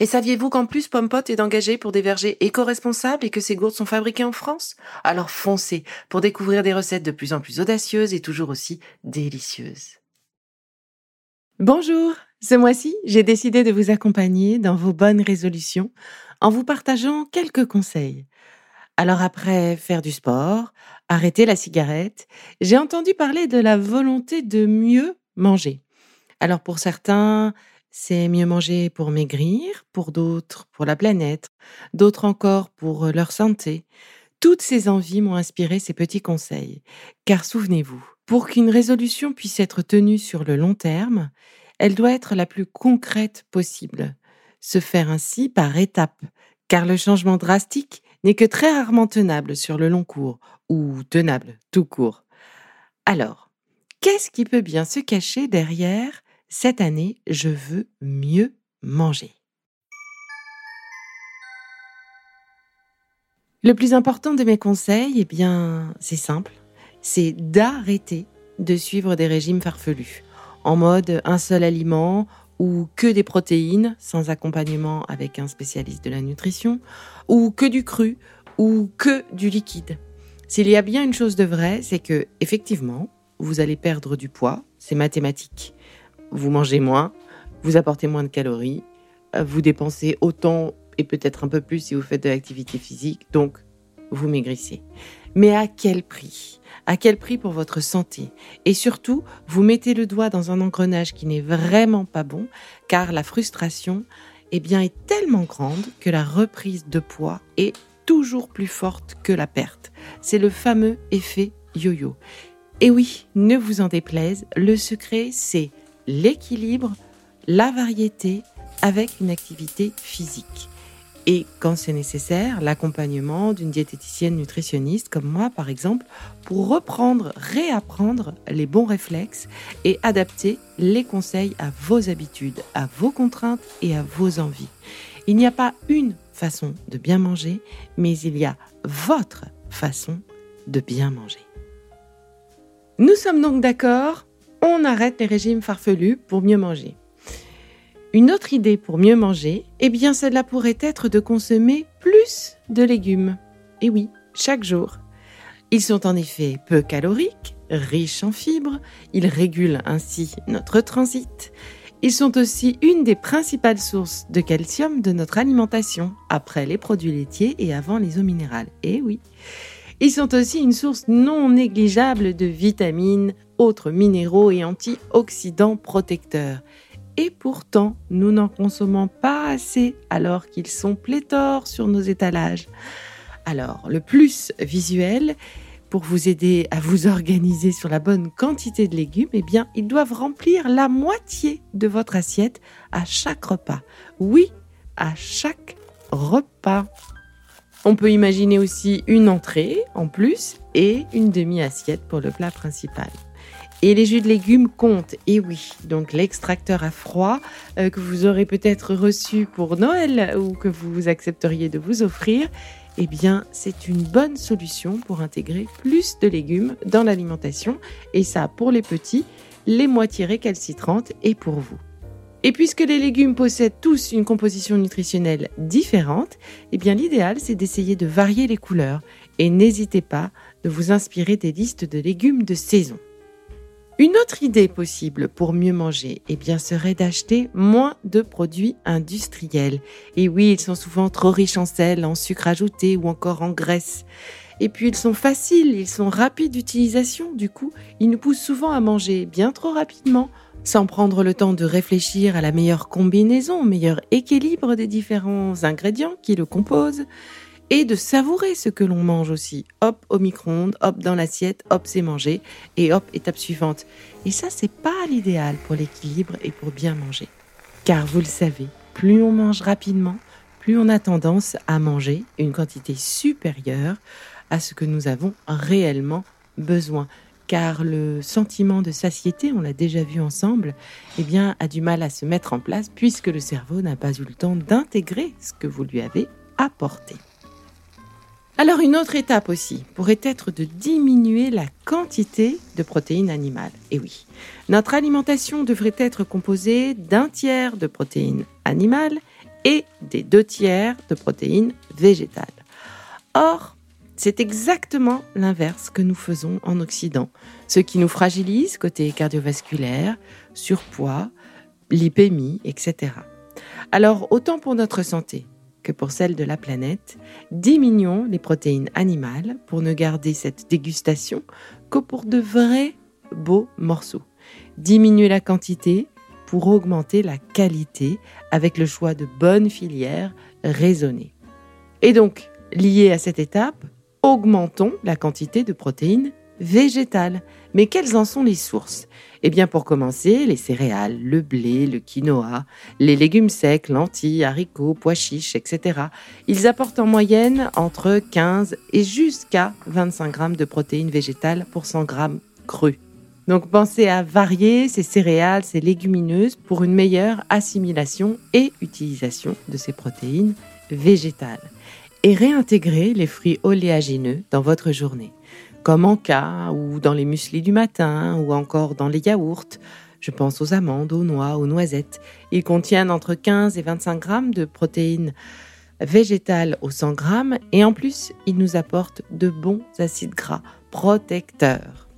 Et saviez-vous qu'en plus Pompot est engagé pour des vergers éco-responsables et que ces gourdes sont fabriquées en France? Alors foncez pour découvrir des recettes de plus en plus audacieuses et toujours aussi délicieuses. Bonjour, ce mois-ci, j'ai décidé de vous accompagner dans vos bonnes résolutions en vous partageant quelques conseils. Alors après faire du sport, arrêter la cigarette, j'ai entendu parler de la volonté de mieux manger. Alors pour certains, c'est mieux manger pour maigrir, pour d'autres pour la planète, d'autres encore pour leur santé. Toutes ces envies m'ont inspiré ces petits conseils. Car souvenez-vous, pour qu'une résolution puisse être tenue sur le long terme, elle doit être la plus concrète possible. Se faire ainsi par étapes, car le changement drastique n'est que très rarement tenable sur le long cours, ou tenable tout court. Alors, qu'est-ce qui peut bien se cacher derrière cette année, je veux mieux manger. Le plus important de mes conseils, eh bien, c'est simple, c'est d'arrêter de suivre des régimes farfelus, en mode un seul aliment ou que des protéines sans accompagnement avec un spécialiste de la nutrition, ou que du cru ou que du liquide. S'il y a bien une chose de vrai, c'est que effectivement, vous allez perdre du poids, c'est mathématique vous mangez moins, vous apportez moins de calories, euh, vous dépensez autant et peut-être un peu plus si vous faites de l'activité physique, donc vous maigrissez. Mais à quel prix? À quel prix pour votre santé? Et surtout, vous mettez le doigt dans un engrenage qui n'est vraiment pas bon, car la frustration eh bien, est tellement grande que la reprise de poids est toujours plus forte que la perte. C'est le fameux effet yo-yo. Et oui, ne vous en déplaise, le secret, c'est l'équilibre, la variété avec une activité physique. Et quand c'est nécessaire, l'accompagnement d'une diététicienne nutritionniste comme moi par exemple pour reprendre, réapprendre les bons réflexes et adapter les conseils à vos habitudes, à vos contraintes et à vos envies. Il n'y a pas une façon de bien manger, mais il y a votre façon de bien manger. Nous sommes donc d'accord on arrête les régimes farfelus pour mieux manger. Une autre idée pour mieux manger, eh bien cela pourrait être de consommer plus de légumes. Et oui, chaque jour. Ils sont en effet peu caloriques, riches en fibres, ils régulent ainsi notre transit. Ils sont aussi une des principales sources de calcium de notre alimentation, après les produits laitiers et avant les eaux minérales. Et oui. Ils sont aussi une source non négligeable de vitamines, autres minéraux et antioxydants protecteurs. Et pourtant, nous n'en consommons pas assez alors qu'ils sont pléthores sur nos étalages. Alors, le plus visuel, pour vous aider à vous organiser sur la bonne quantité de légumes, eh bien, ils doivent remplir la moitié de votre assiette à chaque repas. Oui, à chaque repas. On peut imaginer aussi une entrée en plus et une demi-assiette pour le plat principal. Et les jus de légumes comptent, et oui, donc l'extracteur à froid euh, que vous aurez peut-être reçu pour Noël ou que vous accepteriez de vous offrir, eh bien c'est une bonne solution pour intégrer plus de légumes dans l'alimentation, et ça pour les petits, les moitiés récalcitrantes et pour vous. Et puisque les légumes possèdent tous une composition nutritionnelle différente, eh bien l'idéal c'est d'essayer de varier les couleurs et n'hésitez pas de vous inspirer des listes de légumes de saison. Une autre idée possible pour mieux manger, eh bien, serait d'acheter moins de produits industriels. Et oui, ils sont souvent trop riches en sel, en sucre ajouté ou encore en graisse. Et puis ils sont faciles, ils sont rapides d'utilisation, du coup, ils nous poussent souvent à manger bien trop rapidement, sans prendre le temps de réfléchir à la meilleure combinaison, meilleur équilibre des différents ingrédients qui le composent, et de savourer ce que l'on mange aussi. Hop au micro-ondes, hop dans l'assiette, hop c'est mangé, et hop étape suivante. Et ça c'est pas l'idéal pour l'équilibre et pour bien manger. Car vous le savez, plus on mange rapidement, plus on a tendance à manger une quantité supérieure à ce que nous avons réellement besoin. Car le sentiment de satiété, on l'a déjà vu ensemble, eh bien, a du mal à se mettre en place puisque le cerveau n'a pas eu le temps d'intégrer ce que vous lui avez apporté. Alors une autre étape aussi pourrait être de diminuer la quantité de protéines animales. Et oui, notre alimentation devrait être composée d'un tiers de protéines animales et des deux tiers de protéines végétales. Or, c'est exactement l'inverse que nous faisons en Occident, ce qui nous fragilise côté cardiovasculaire, surpoids, lipémie, etc. Alors, autant pour notre santé que pour celle de la planète, diminuons les protéines animales pour ne garder cette dégustation que pour de vrais beaux morceaux. Diminuer la quantité pour augmenter la qualité avec le choix de bonnes filières raisonnées. Et donc, lié à cette étape, augmentons la quantité de protéines végétales. Mais quelles en sont les sources? Eh bien, pour commencer, les céréales, le blé, le quinoa, les légumes secs, lentilles, haricots, pois chiches, etc. Ils apportent en moyenne entre 15 et jusqu'à 25 grammes de protéines végétales pour 100 grammes crus. Donc pensez à varier ces céréales, ces légumineuses pour une meilleure assimilation et utilisation de ces protéines végétales et réintégrer les fruits oléagineux dans votre journée, comme en cas ou dans les mueslis du matin ou encore dans les yaourts. Je pense aux amandes, aux noix, aux noisettes. Ils contiennent entre 15 et 25 grammes de protéines végétales au 100 grammes et en plus, ils nous apportent de bons acides gras protecteurs.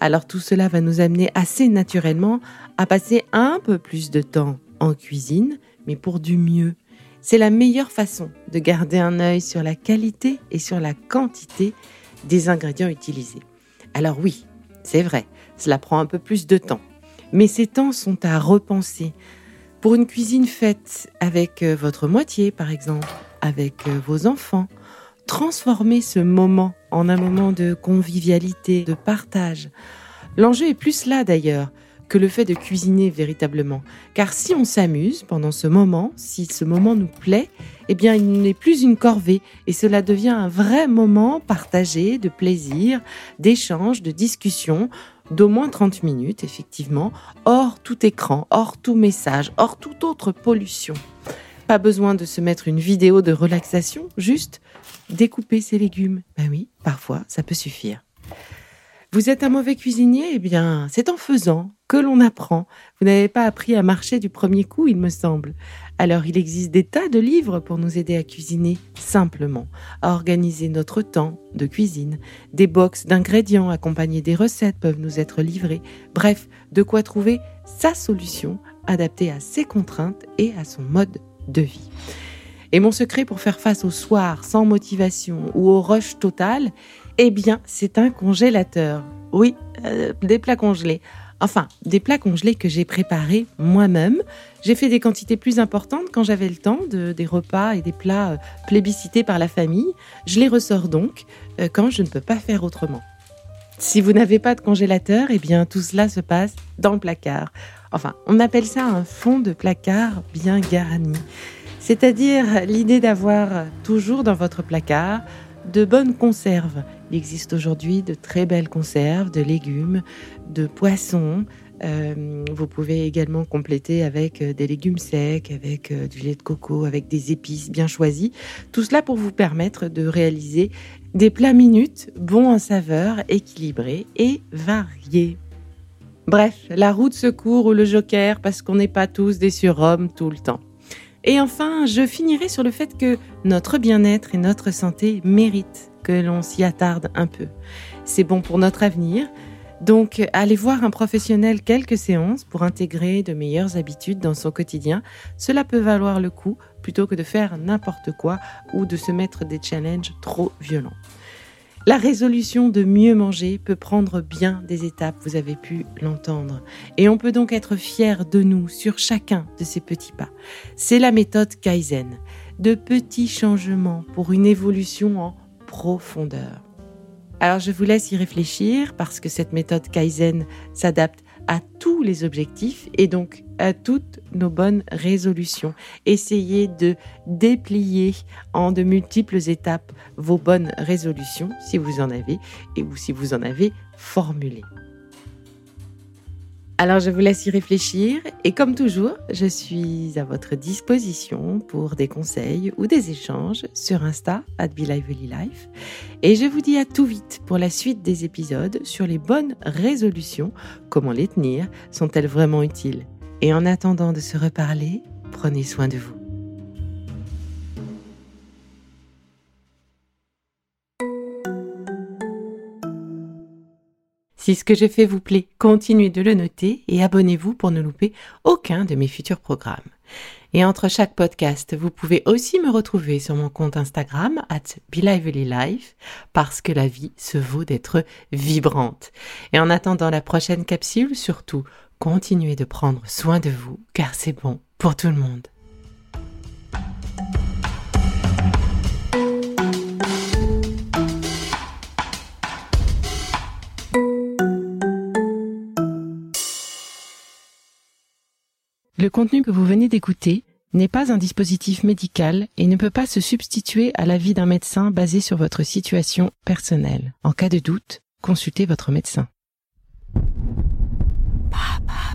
Alors tout cela va nous amener assez naturellement à passer un peu plus de temps en cuisine, mais pour du mieux c'est la meilleure façon de garder un œil sur la qualité et sur la quantité des ingrédients utilisés. Alors oui, c'est vrai, cela prend un peu plus de temps, mais ces temps sont à repenser. Pour une cuisine faite avec euh, votre moitié, par exemple, avec euh, vos enfants, transformez ce moment en un moment de convivialité, de partage. L'enjeu est plus là d'ailleurs que le fait de cuisiner véritablement. Car si on s'amuse pendant ce moment, si ce moment nous plaît, eh bien il n'est plus une corvée et cela devient un vrai moment partagé de plaisir, d'échange, de discussion d'au moins 30 minutes, effectivement, hors tout écran, hors tout message, hors toute autre pollution. Pas besoin de se mettre une vidéo de relaxation, juste découper ses légumes. Ben oui, parfois, ça peut suffire. Vous êtes un mauvais cuisinier? Eh bien, c'est en faisant que l'on apprend. Vous n'avez pas appris à marcher du premier coup, il me semble. Alors, il existe des tas de livres pour nous aider à cuisiner simplement, à organiser notre temps de cuisine. Des box d'ingrédients accompagnés des recettes peuvent nous être livrés. Bref, de quoi trouver sa solution adaptée à ses contraintes et à son mode de vie. Et mon secret pour faire face au soir sans motivation ou au rush total, eh bien, c'est un congélateur. Oui, euh, des plats congelés. Enfin, des plats congelés que j'ai préparés moi-même. J'ai fait des quantités plus importantes quand j'avais le temps, de, des repas et des plats euh, plébiscités par la famille. Je les ressors donc euh, quand je ne peux pas faire autrement. Si vous n'avez pas de congélateur, eh bien tout cela se passe dans le placard. Enfin, on appelle ça un fond de placard bien garni. C'est-à-dire l'idée d'avoir toujours dans votre placard de bonnes conserves. Il existe aujourd'hui de très belles conserves de légumes, de poissons. Euh, vous pouvez également compléter avec euh, des légumes secs, avec euh, du lait de coco, avec des épices bien choisies. Tout cela pour vous permettre de réaliser des plats minutes, bons en saveur, équilibrés et variés. Bref, la roue de secours ou le joker parce qu'on n'est pas tous des surhommes tout le temps. Et enfin, je finirai sur le fait que notre bien-être et notre santé méritent que l'on s'y attarde un peu. C'est bon pour notre avenir. Donc, aller voir un professionnel quelques séances pour intégrer de meilleures habitudes dans son quotidien, cela peut valoir le coup plutôt que de faire n'importe quoi ou de se mettre des challenges trop violents. La résolution de mieux manger peut prendre bien des étapes, vous avez pu l'entendre. Et on peut donc être fier de nous sur chacun de ces petits pas. C'est la méthode Kaizen, de petits changements pour une évolution en profondeur. Alors je vous laisse y réfléchir parce que cette méthode Kaizen s'adapte à tous les objectifs et donc à toutes nos bonnes résolutions. Essayez de déplier en de multiples étapes vos bonnes résolutions si vous en avez et ou si vous en avez formulé. Alors je vous laisse y réfléchir et comme toujours, je suis à votre disposition pour des conseils ou des échanges sur Insta at Life. Et je vous dis à tout vite pour la suite des épisodes sur les bonnes résolutions, comment les tenir, sont-elles vraiment utiles? Et en attendant de se reparler, prenez soin de vous. Si ce que je fais vous plaît, continuez de le noter et abonnez-vous pour ne louper aucun de mes futurs programmes. Et entre chaque podcast, vous pouvez aussi me retrouver sur mon compte Instagram at Life parce que la vie se vaut d'être vibrante. Et en attendant la prochaine capsule, surtout, continuez de prendre soin de vous car c'est bon pour tout le monde. Le contenu que vous venez d'écouter n'est pas un dispositif médical et ne peut pas se substituer à l'avis d'un médecin basé sur votre situation personnelle. En cas de doute, consultez votre médecin. Papa.